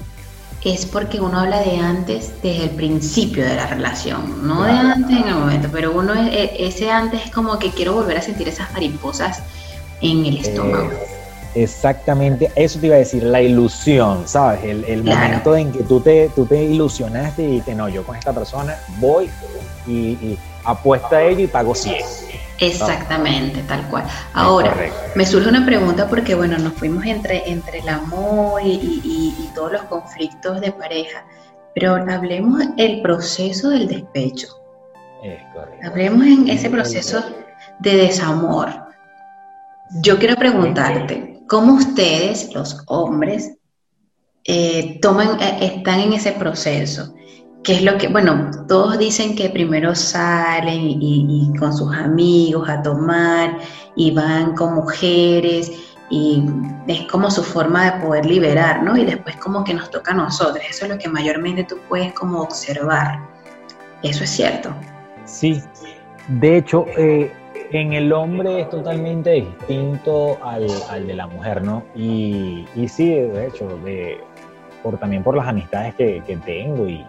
es porque uno habla de antes desde el principio de la relación, no de antes en el momento, pero uno e, ese antes es como que quiero volver a sentir esas mariposas en el estómago. exactamente, eso te iba a decir, la ilusión, ¿sabes? El, momento en que tú te, tú te ilusionaste y dijiste, no, yo con esta persona voy y, apuesta a ella y pago 100. Exactamente, tal cual. Ahora, me surge una pregunta porque, bueno, nos fuimos entre, entre el amor y, todos los conflictos de pareja, pero hablemos el proceso del despecho. Es correcto. Hablemos en ese proceso de desamor. Yo quiero preguntarte, ¿cómo ustedes, los hombres, eh, toman, eh, están en ese proceso? ¿Qué es lo que, bueno, todos dicen que primero salen y, con sus amigos a tomar y van con mujeres y es como su forma de poder liberar, ¿no? Y después como que nos toca a nosotros, eso es lo que mayormente tú puedes como observar. Eso es cierto. Sí, de hecho, eh, en el hombre es totalmente distinto al, de la mujer, ¿no? Y, y sí, de hecho, de, por, también por las amistades que, que tengo y,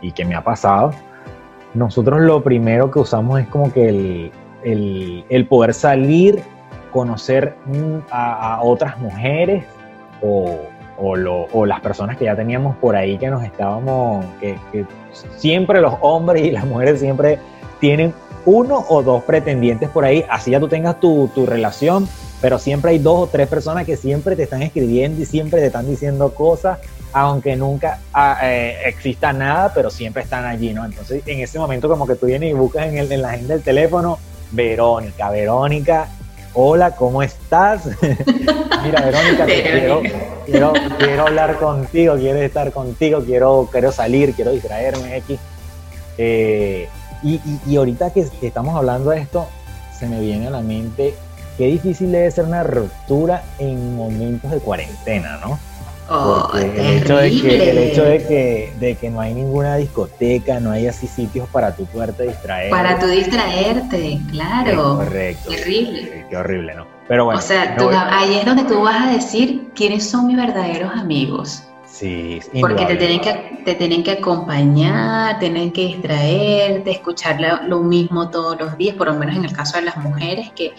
y que me ha pasado, nosotros lo primero que usamos es como que el, poder salir, conocer a, otras mujeres o, las personas que ya teníamos por ahí que nos estábamos, que, siempre los hombres y las mujeres siempre tienen uno o dos pretendientes por ahí, así ya tú tengas tu, tu relación, pero siempre hay dos o tres personas que siempre te están escribiendo y siempre te están diciendo cosas aunque nunca ah, eh, exista nada, pero siempre están allí, ¿no? Entonces, en ese momento como que tú vienes y buscas en, el, en la agenda del teléfono, Verónica, Verónica, hola, ¿cómo estás? [LAUGHS] Mira, Verónica, quiero, quiero, quiero, hablar contigo, quiero estar contigo, quiero, quiero salir, quiero distraerme, X. Eh, y, y, ahorita que, que estamos hablando de esto, se me viene a la mente qué difícil debe ser una ruptura en momentos de cuarentena, ¿no? Oh, el hecho, de que, el hecho de que, de que no hay ninguna discoteca, no hay así sitios para tu poderte distraer. Para tu distraerte, claro. correcto. Terrible. Qué horrible, ¿no? Pero bueno. O sea, ahí es donde tú vas a decir quiénes son mis verdaderos amigos. Sí, Porque te tienen, que, te tienen que acompañar, tienen que distraerte, escuchar lo mismo todos los días, por lo menos en el caso de las mujeres, que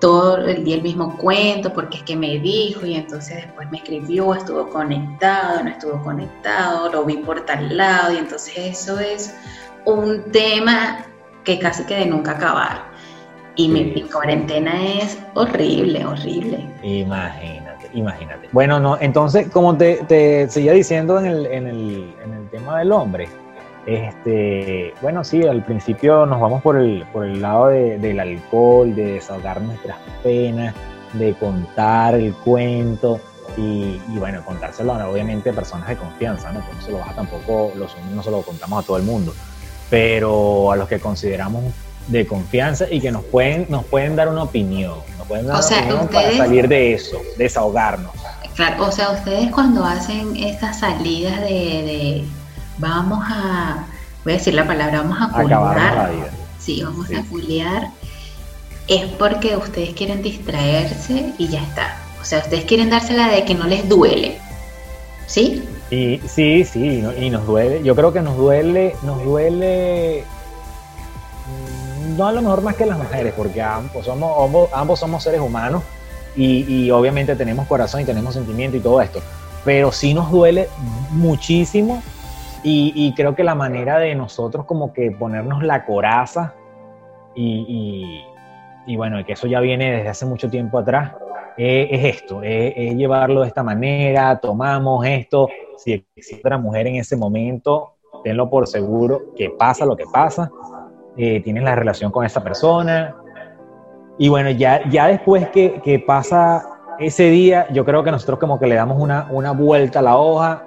todo el día el mismo cuento, porque es que me dijo y entonces después me escribió, estuvo conectado, no estuvo conectado, lo vi por tal lado y entonces eso es un tema que casi que de nunca acabar. Y mi, cuarentena es horrible, horrible. Imagínate, imagínate. Bueno, no, entonces, como te, te seguía diciendo en el, en, el, en el tema del hombre, este, bueno, sí, al principio nos vamos por el, por el lado del alcohol, de desahogar nuestras penas, de contar el cuento y, bueno, contárselo obviamente a personas de confianza, ¿no? Porque no se lo baja tampoco, los no se lo contamos a todo el mundo, pero a los que consideramos de confianza y que nos pueden, nos pueden dar una opinión, nos pueden dar una opinión para salir de eso, desahogarnos. Claro, o sea, ustedes cuando hacen estas salidas de vamos a, voy a decir la palabra, vamos a culiar. Sí, vamos a culiar. Es porque ustedes quieren distraerse y ya está. O sea, ustedes quieren dársela de que no les duele. ¿Sí? Y, sí, sí, y nos duele. Yo creo que nos duele, nos duele mm, no a lo mejor más que las mujeres, porque ambos somos, ambos, somos seres humanos y, y, obviamente tenemos corazón y tenemos sentimiento y todo esto. Pero sí nos duele muchísimo y, creo que la manera de nosotros como que ponernos la coraza y, bueno, que eso ya viene desde hace mucho tiempo atrás, es, esto, es, llevarlo de esta manera, tomamos esto, si existe otra mujer en ese momento, tenlo por seguro que pasa lo que pasa, eh, tienes la relación con esa persona, y bueno, ya, ya después que, que, pasa ese día, yo creo que nosotros como que le damos una, una vuelta a la hoja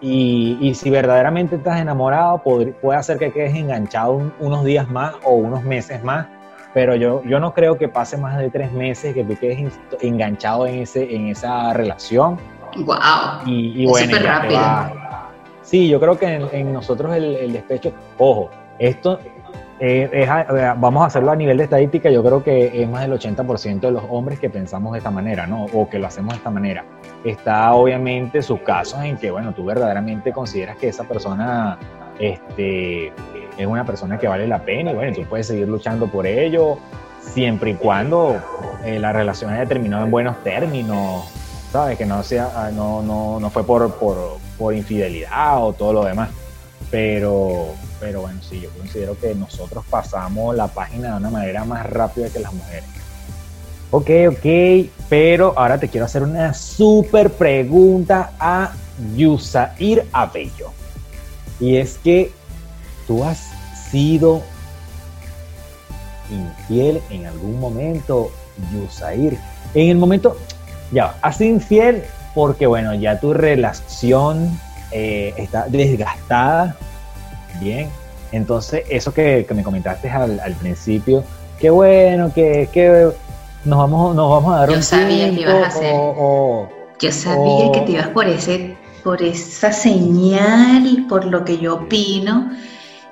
y, si verdaderamente estás enamorado, puede, puede hacer que quedes enganchado unos días más o unos meses más, pero yo, yo no creo que pase más de tres meses que tú quedes enganchado en, ese, en esa relación. ¡Wow! Y, bueno, súper rápido. Sí, yo creo que en, nosotros el, el, despecho, ojo, esto eh, vamos a hacerlo a nivel de estadística, yo creo que es más del 80% de los hombres que pensamos de esta manera, ¿no? O que lo hacemos de esta manera. Está obviamente sus casos en que, bueno, tú verdaderamente consideras que esa persona este, es una persona que vale la pena y, bueno, tú puedes seguir luchando por ello siempre y cuando eh, la relación haya terminado en buenos términos, ¿sabes? Que no, sea, ah, no, no, no fue por, por, por infidelidad o todo lo demás. Pero, pero bueno, sí, yo considero que nosotros pasamos la página de una manera más rápida que las mujeres. Ok, ok, pero ahora te quiero hacer una súper pregunta a Yusair Abello. Y es que tú has sido infiel en algún momento, Yusair. En el momento, ya, has sido infiel porque, bueno, ya tu relación eh, está desgastada, bien. Entonces, eso que, me comentaste al, principio, qué bueno, que, que nos vamos, nos vamos a dar Yo sabía que ibas a hacer. yo sabía que te ibas por ese, por esa señal, por lo que yo opino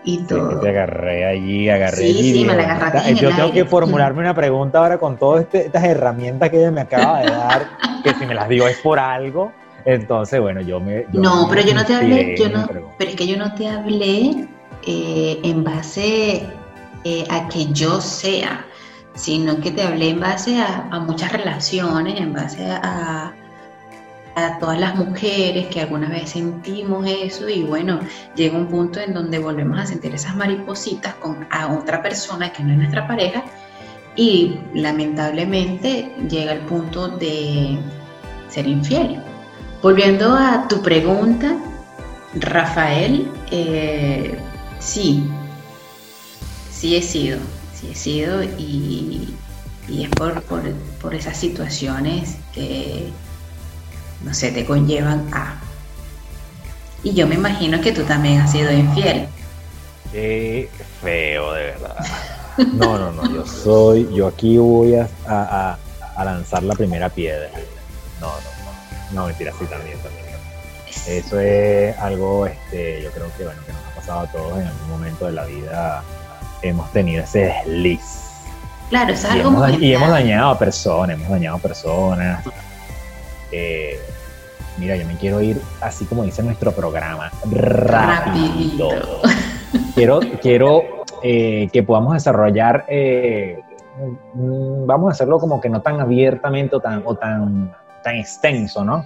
y todo. te agarré allí, agarré Sí, sí, me la agarré Yo tengo que formularme una pregunta ahora con todas este, estas herramientas que ella me acaba de dar, que si me las digo es por algo. Entonces, bueno, yo me... no, pero yo no te hablé, yo no, pero es que yo no te hablé eh, en base eh, a que yo sea, sino que te hablé en base a, a muchas relaciones, en base a, a todas las mujeres que alguna vez sentimos eso y bueno, llega un punto en donde volvemos a sentir esas maripositas con a otra persona que no es nuestra pareja y lamentablemente llega el punto de ser infiel. Volviendo a tu pregunta, Rafael, eh, sí, sí he sido, sí he sido y, es por, por esas situaciones que no sé, te conllevan a. Y yo me imagino que tú también has sido infiel. Qué feo, de verdad. [LAUGHS] No, no, no, yo soy, yo aquí voy a, a, lanzar la primera piedra. No, no, no, mentira, sí, también, también. Eso es algo, este, yo creo que, bueno, que nos ha pasado a todos en algún momento de la vida. Hemos tenido ese desliz. Claro, es algo y hemos, y hemos dañado a personas, hemos dañado a personas. Eh, mira, yo me quiero ir así como dice nuestro programa, rápido. Quiero, quiero eh, que podamos desarrollar, eh, mm, vamos a hacerlo como que no tan abiertamente o tan, o tan, tan extenso, ¿no?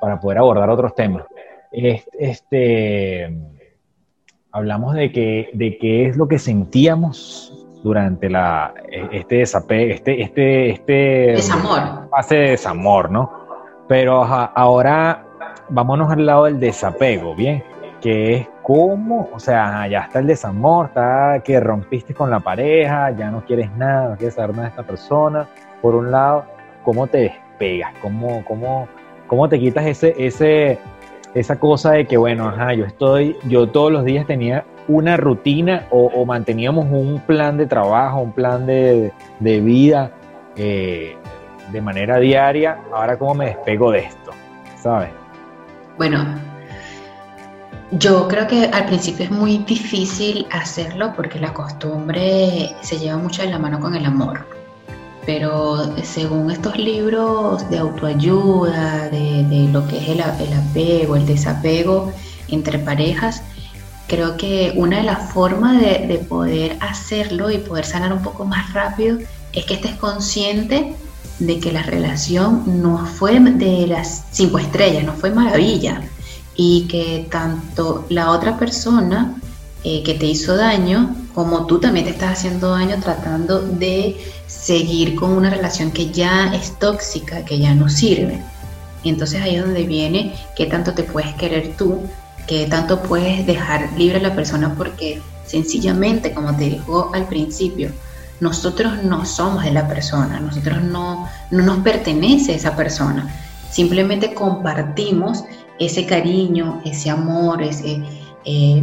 Para poder abordar otros temas. Este, hablamos de que, de qué es lo que sentíamos durante la, este desapego, este, este, este desamor. fase de desamor, ¿no? Pero ahora vámonos al lado del desapego, ¿bien? Que es como, o sea, ya está el desamor, está que rompiste con la pareja, ya no quieres nada, no quieres saber nada de esta persona. Por un lado, ¿cómo te despegas? ¿Cómo, cómo, cómo te quitas ese, ese, esa cosa de que, bueno, ajá, yo estoy, yo todos los días tenía una rutina o, manteníamos un plan de trabajo, un plan de, de vida eh, de manera diaria, ahora cómo me despego de esto, ¿sabes? Bueno, yo creo que al principio es muy difícil hacerlo porque la costumbre se lleva mucho de la mano con el amor. Pero según estos libros de autoayuda, de, lo que es el, el apego, el desapego entre parejas, creo que una de las formas de, de, poder hacerlo y poder sanar un poco más rápido es que estés consciente de que la relación no fue de las cinco estrellas, no fue maravilla y que tanto la otra persona eh, que te hizo daño como tú también te estás haciendo daño tratando de seguir con una relación que ya es tóxica, que ya no sirve. Entonces ahí es donde viene qué tanto te puedes querer tú, qué tanto puedes dejar libre a la persona porque sencillamente, como te dijo al principio, nosotros no somos de la persona, nosotros no, no nos pertenece esa persona, simplemente compartimos ese cariño, ese amor, ese, eh,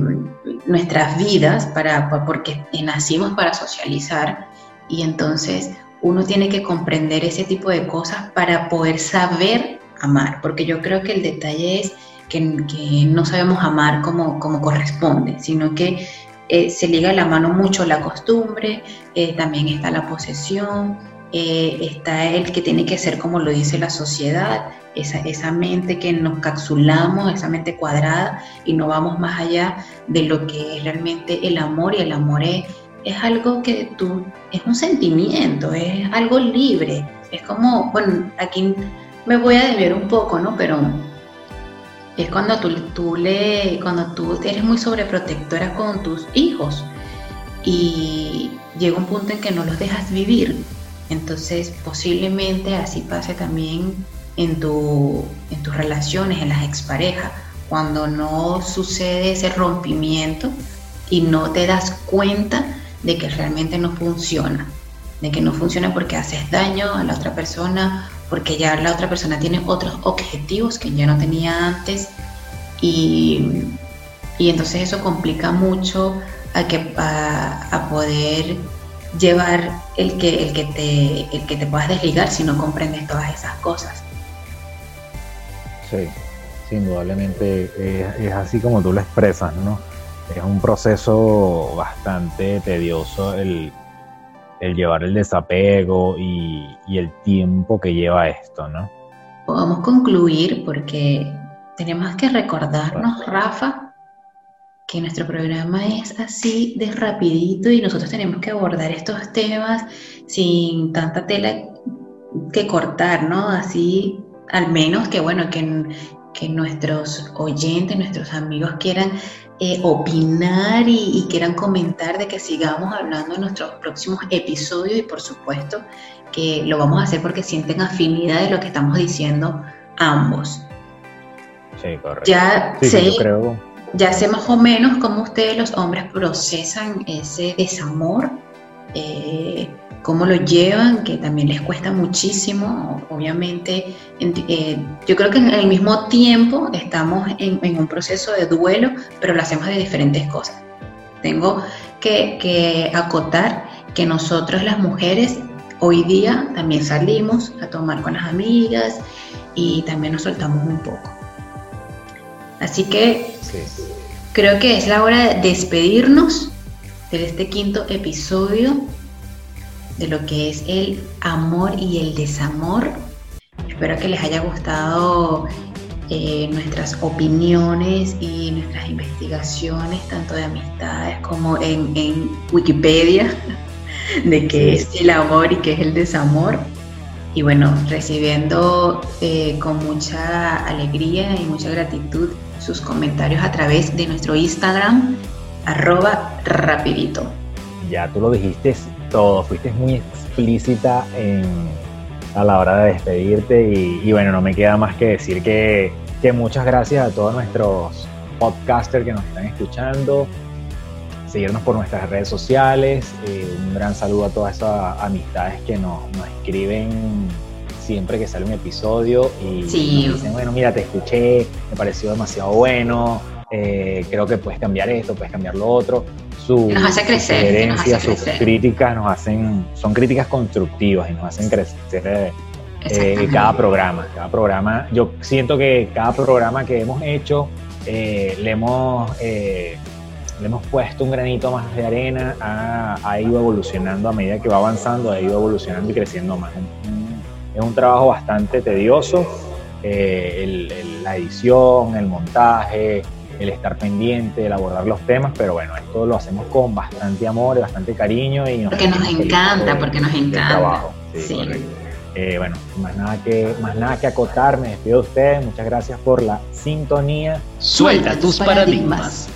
nuestras vidas, para, porque nacimos para socializar y entonces uno tiene que comprender ese tipo de cosas para poder saber amar, porque yo creo que el detalle es que, no sabemos amar como, como corresponde, sino que eh, se liga la mano mucho la costumbre, eh, también está la posesión, eh, está el que tiene que ser como lo dice la sociedad, esa, esa mente que nos capsulamos, esa mente cuadrada y no vamos más allá de lo que es realmente el amor y el amor es, es algo que tú, es un sentimiento, es algo libre, es como, bueno, aquí me voy a desviar un poco, ¿no? Pero es cuando tú, tú le, cuando tú eres muy sobreprotectora con tus hijos y llega un punto en que no los dejas vivir. Entonces posiblemente así pase también en, tu, en tus relaciones, en las exparejas, cuando no sucede ese rompimiento y no te das cuenta de que realmente no funciona, de que no funciona porque haces daño a la otra persona porque ya la otra persona tiene otros objetivos que ya no tenía antes. Y, entonces eso complica mucho a, que, a, poder llevar el que, el, que te, el que te puedas desligar si no comprendes todas esas cosas. Sí, indudablemente es, es así como tú lo expresas, ¿no? Es un proceso bastante tedioso el, el llevar el desapego y, el tiempo que lleva esto, ¿no? Podemos concluir porque tenemos que recordarnos, Rafa, que nuestro programa es así de rapidito y nosotros tenemos que abordar estos temas sin tanta tela que cortar, ¿no? Así, al menos que, bueno, que, que nuestros oyentes, nuestros amigos quieran eh, opinar y, quieran comentar de que sigamos hablando en nuestros próximos episodios y por supuesto que lo vamos a hacer porque sienten afinidad de lo que estamos diciendo ambos. Sí, correcto. Ya, sé, ya sé más o menos cómo ustedes los hombres procesan ese desamor. Eh, cómo lo llevan, que también les cuesta muchísimo. Obviamente, eh, yo creo que en el mismo tiempo estamos en, un proceso de duelo, pero lo hacemos de diferentes cosas. Tengo que, acotar que nosotros las mujeres hoy día también salimos a tomar con las amigas y también nos soltamos un poco. Así que creo que es la hora de despedirnos de este quinto episodio de lo que es el amor y el desamor. Espero que les haya gustado eh, nuestras opiniones y nuestras investigaciones, tanto de amistades como en, Wikipedia, [LAUGHS] de qué es el amor y qué es el desamor. Y bueno, recibiendo eh, con mucha alegría y mucha gratitud sus comentarios a través de nuestro Instagram, arroba rapidito. Ya tú lo dijiste todo, fuiste muy explícita a la hora de despedirte y, bueno, no me queda más que decir que, muchas gracias a todos nuestros podcasters que nos están escuchando, seguirnos por nuestras redes sociales, eh, un gran saludo a todas esas amistades que nos, escriben siempre que sale un episodio y dicen, bueno, mira, te escuché, me pareció demasiado bueno, eh, creo que puedes cambiar esto, puedes cambiar lo otro nos hace crecer, sus críticas nos hacen, son críticas constructivas y nos hacen crecer eh, cada programa. Cada programa, yo siento que cada programa que hemos hecho eh, le hemos le hemos puesto un granito más de arena, ha, ido evolucionando a medida que va avanzando, ha ido evolucionando y creciendo más. Es un trabajo bastante tedioso, la edición, el montaje, el estar pendiente, el abordar los temas, pero bueno, esto lo hacemos con bastante amor y bastante cariño. Y porque nos encanta, porque nos encanta. Sí, eh, bueno, más nada, que, más nada que acotar, me despido de ustedes, muchas gracias por la sintonía. Suelta tus paradigmas.